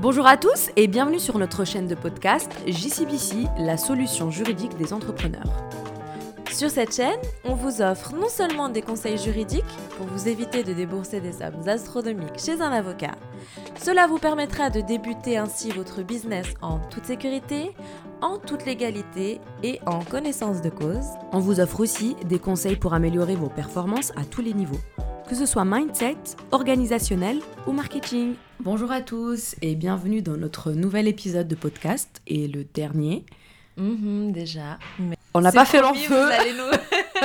Bonjour à tous et bienvenue sur notre chaîne de podcast JCBC, la solution juridique des entrepreneurs. Sur cette chaîne, on vous offre non seulement des conseils juridiques pour vous éviter de débourser des sommes astronomiques chez un avocat, cela vous permettra de débuter ainsi votre business en toute sécurité, en toute légalité et en connaissance de cause. On vous offre aussi des conseils pour améliorer vos performances à tous les niveaux, que ce soit mindset, organisationnel ou marketing. Bonjour à tous et bienvenue dans notre nouvel épisode de podcast et le dernier. Mhm, déjà. Mais On n'a pas fait long feu. vous allez nous-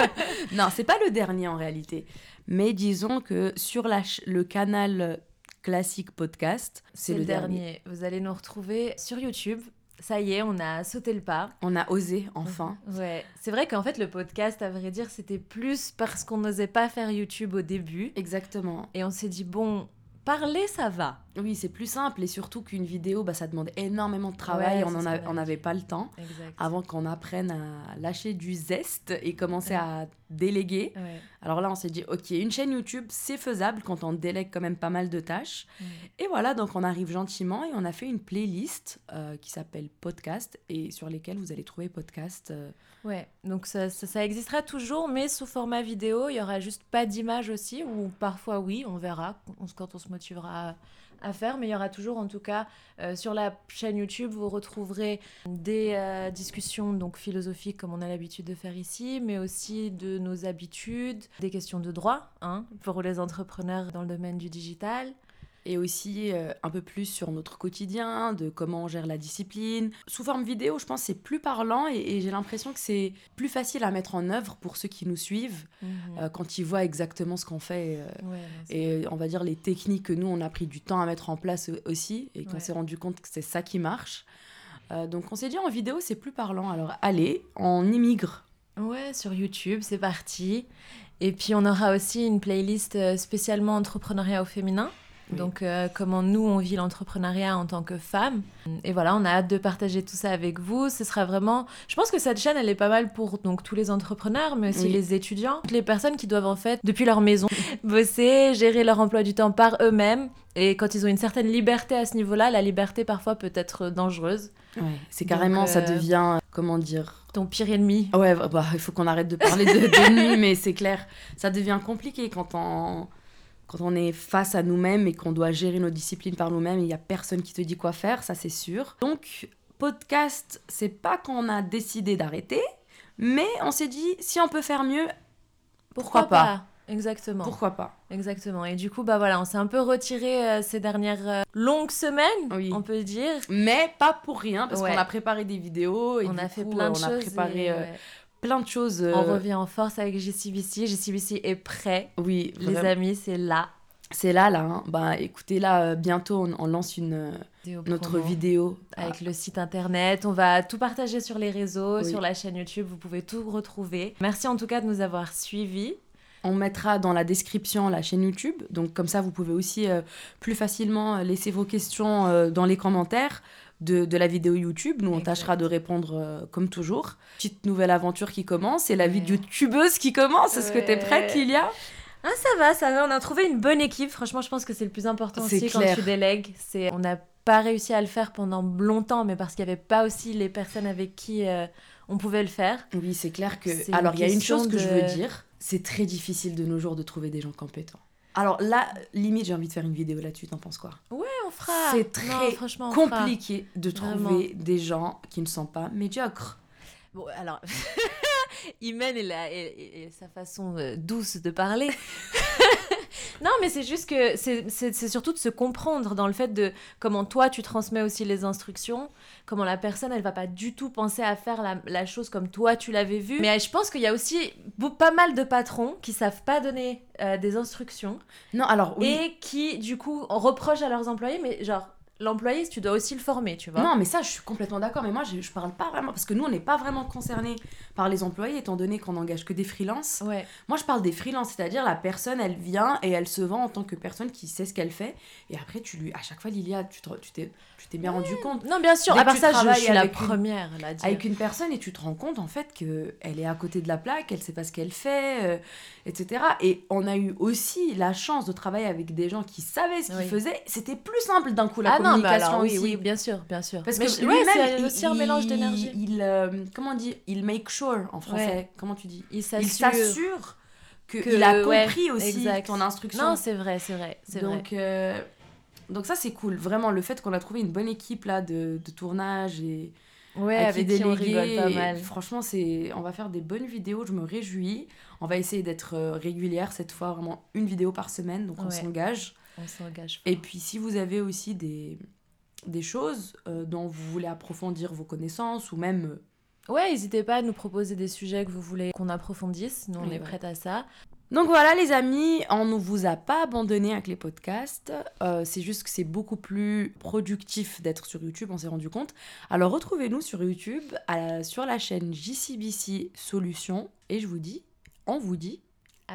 Non, c'est pas le dernier en réalité. Mais disons que sur la le canal classique podcast, c'est le, dernier. Vous allez nous retrouver sur YouTube. Ça y est, on a sauté le pas. On a osé enfin. Ouais, c'est vrai qu'en fait le podcast, à vrai dire, c'était plus parce qu'on n'osait pas faire YouTube au début Exactement. et on s'est dit bon, parler ça va. Oui, c'est plus simple et surtout qu'une vidéo, bah, ça demande énormément de travail. Ouais, on n'avait pas le temps Exact. avant qu'on apprenne à lâcher du zeste et commencer Ouais. à déléguer. Ouais, Alors là, on s'est dit, ok, une chaîne YouTube, c'est faisable quand on délègue quand même pas mal de tâches. Et voilà, donc on arrive gentiment et on a fait une playlist euh, qui s'appelle Podcast et sur lesquelles vous allez trouver podcast. euh, Ouais, donc ça, ça, ça existera toujours, mais sous format vidéo. Il y aura juste pas d'image aussi, ou parfois oui, on verra quand on se motivera à, faire. Mais il y aura toujours, en tout cas, euh, sur la chaîne YouTube, vous retrouverez des euh, discussions donc philosophiques comme on a l'habitude de faire ici, mais aussi de nos habitudes, des questions de droit hein, pour les entrepreneurs dans le domaine du digital. Et aussi euh, un peu plus sur notre quotidien, de comment on gère la discipline. Sous forme vidéo, je pense que c'est plus parlant et, et j'ai l'impression que c'est plus facile à mettre en œuvre pour ceux qui nous suivent euh, quand ils voient exactement ce qu'on fait. euh, Ouais, et on va dire les techniques que nous, on a pris du temps à mettre en place aussi et qu'on Ouais. s'est rendu compte que c'est ça qui marche. Donc on s'est dit en vidéo, c'est plus parlant. Alors allez, on immigre. Ouais, sur YouTube, c'est parti. Et puis on aura aussi une playlist spécialement entrepreneuriat au féminin. Oui. Donc euh, comment nous on vit l'entrepreneuriat en tant que femme. Et voilà, on a hâte de partager tout ça avec vous. Ce sera vraiment, je pense que cette chaîne elle est pas mal pour donc tous les entrepreneurs, mais aussi Oui. les étudiants, toutes les personnes qui doivent en fait depuis leur maison bosser, gérer leur emploi du temps par eux-mêmes. Et quand ils ont une certaine liberté à ce niveau-là, la liberté parfois peut être dangereuse. Ouais, c'est Donc, carrément, ça euh, devient, comment dire, Ton pire ennemi. Ouais, bah, bah, il faut qu'on arrête de parler de, d'ennemis, mais c'est clair, ça devient compliqué quand on, quand on est face à nous-mêmes et qu'on doit gérer nos disciplines par nous-mêmes. Il n'y a personne qui te dit quoi faire, ça c'est sûr. Donc, podcast, c'est pas qu'on a décidé d'arrêter, mais on s'est dit, si on peut faire mieux, pourquoi, pas, Exactement. Pourquoi pas? Exactement. Et du coup, bah voilà, on s'est un peu retiré euh, ces dernières euh, longues semaines, Oui. on peut dire. Mais pas pour rien, parce Ouais. qu'on a préparé des vidéos et on a fait plein de on choses. a préparé et, euh, ouais. Plein de choses. euh, On revient en force avec JCBC. JCBC est prêt. Oui, Les vraiment. amis, c'est là. C'est là, là. hein. Bah écoutez, là, euh, bientôt, on, on lance une, euh, Vidéo notre promo vidéo. Avec le site internet. On va tout partager sur les réseaux, Oui. sur la chaîne YouTube. Vous pouvez tout retrouver. Merci en tout cas de nous avoir suivis. On mettra dans la description la chaîne YouTube. Donc comme ça, vous pouvez aussi euh, plus facilement euh, laisser vos questions euh, dans les commentaires de, de la vidéo YouTube. Nous, on tâchera de répondre euh, comme toujours. Petite nouvelle aventure qui commence. C'est la vie de youtubeuse qui commence. Est-ce que t'es prête, Lilia? Ah, ça va, ça va. On a trouvé une bonne équipe. Franchement, je pense que c'est le plus important aussi clair. quand tu délègues. C'est on n'a pas réussi à le faire pendant longtemps, mais parce qu'il n'y avait pas aussi les personnes avec qui euh, on pouvait le faire. Oui, c'est clair que... Alors, il y a une chose que je veux dire. C'est très difficile de nos jours de trouver des gens compétents. Alors là, limite, j'ai envie de faire une vidéo là-dessus. T'en penses quoi? Ouais, on fera. C'est Non, très franchement, fera. compliqué de trouver des gens qui ne sont pas médiocres. Bon, alors, Imen et, la- et- et- et sa façon euh, douce de parler. non, mais c'est juste que c'est- surtout de se comprendre dans le fait de comment toi tu transmets aussi les instructions, comment la personne elle va pas du tout penser à faire la, la chose comme toi tu l'avais vu. Mais je pense qu'il y a aussi pas mal de patrons qui savent pas donner euh, des instructions Non, alors oui. et qui du coup reprochent à leurs employés, mais genre l'employé tu dois aussi le former, tu vois. Non, mais ça, je suis complètement d'accord. Mais moi, je, je parle pas vraiment. Parce que nous, on n'est pas vraiment concernés par les employés, étant donné qu'on n'engage que des freelances. Ouais. Moi, je parle des freelances, c'est-à-dire la personne, elle vient et elle se vend en tant que personne qui sait ce qu'elle fait. Et après, tu lui. À chaque fois, Lilia, tu te- tu t'es tu t'es bien rendu compte. Non, bien sûr. Dès À part ça, je, suis la une- première là. dire. Avec une personne et tu te rends compte en fait que elle est à côté de la plaque, elle sait pas ce qu'elle fait, euh, etc. Et on a eu aussi la chance de travailler avec des gens qui savaient ce qu'ils Oui. faisaient. C'était plus simple d'un coup la Ah communication oui, aussi. oui, bien sûr, bien sûr. Parce Mais que lui-même, ouais, c'est aussi un mélange d'énergie. Il, euh, comment on dit? Il make sure en français. Ouais. Comment tu dis? Il s'assure. s'assure que, a ouais, compris aussi exact. ton instruction. Non, c'est vrai, c'est vrai, c'est vrai. donc, euh, donc ça c'est cool. Vraiment le fait qu'on a trouvé une bonne équipe là de, de tournage et Ouais, à avec qui on déléguer. rigole pas mal. Franchement c'est, on va faire des bonnes vidéos. Je me réjouis. On va essayer d'être euh, régulière cette fois, vraiment une vidéo par semaine. Donc on s'engage. On s'engage. Et puis si vous avez aussi des des choses euh, dont vous voulez approfondir vos connaissances ou même euh, Ouais, n'hésitez pas à nous proposer des sujets que vous voulez qu'on approfondisse. Nous, on Oui, est ouais. prête à ça. Donc voilà les amis, on ne vous a pas abandonné avec les podcasts. Euh, c'est juste que c'est beaucoup plus productif d'être sur YouTube, on s'est rendu compte. Alors retrouvez-nous sur YouTube, à- sur la chaîne JCBC Solutions. Et je vous dis, on vous dit,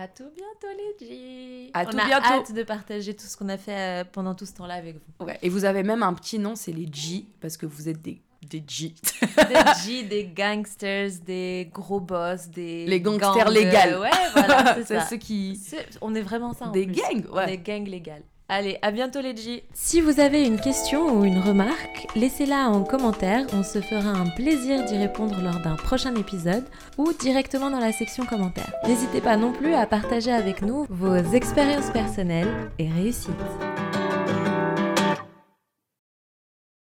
À tout bientôt, les G. À on tout a bientôt. hâte de partager tout ce qu'on a fait euh, pendant tout ce temps-là avec vous. ouais, et vous avez même un petit nom, c'est les G, parce que vous êtes des, des G. Des G, des gangsters, des gros boss, des. Les gangsters gangs, légaux. euh, Ouais, voilà, c'est ceux qui... On est vraiment ça. en Des plus. gangs, ouais. est gangs légales. Allez, à bientôt, les G. Si vous avez une question ou une remarque, laissez-la en commentaire. On se fera un plaisir d'y répondre lors d'un prochain épisode ou directement dans la section commentaires. N'hésitez pas non plus à partager avec nous vos expériences personnelles et réussites.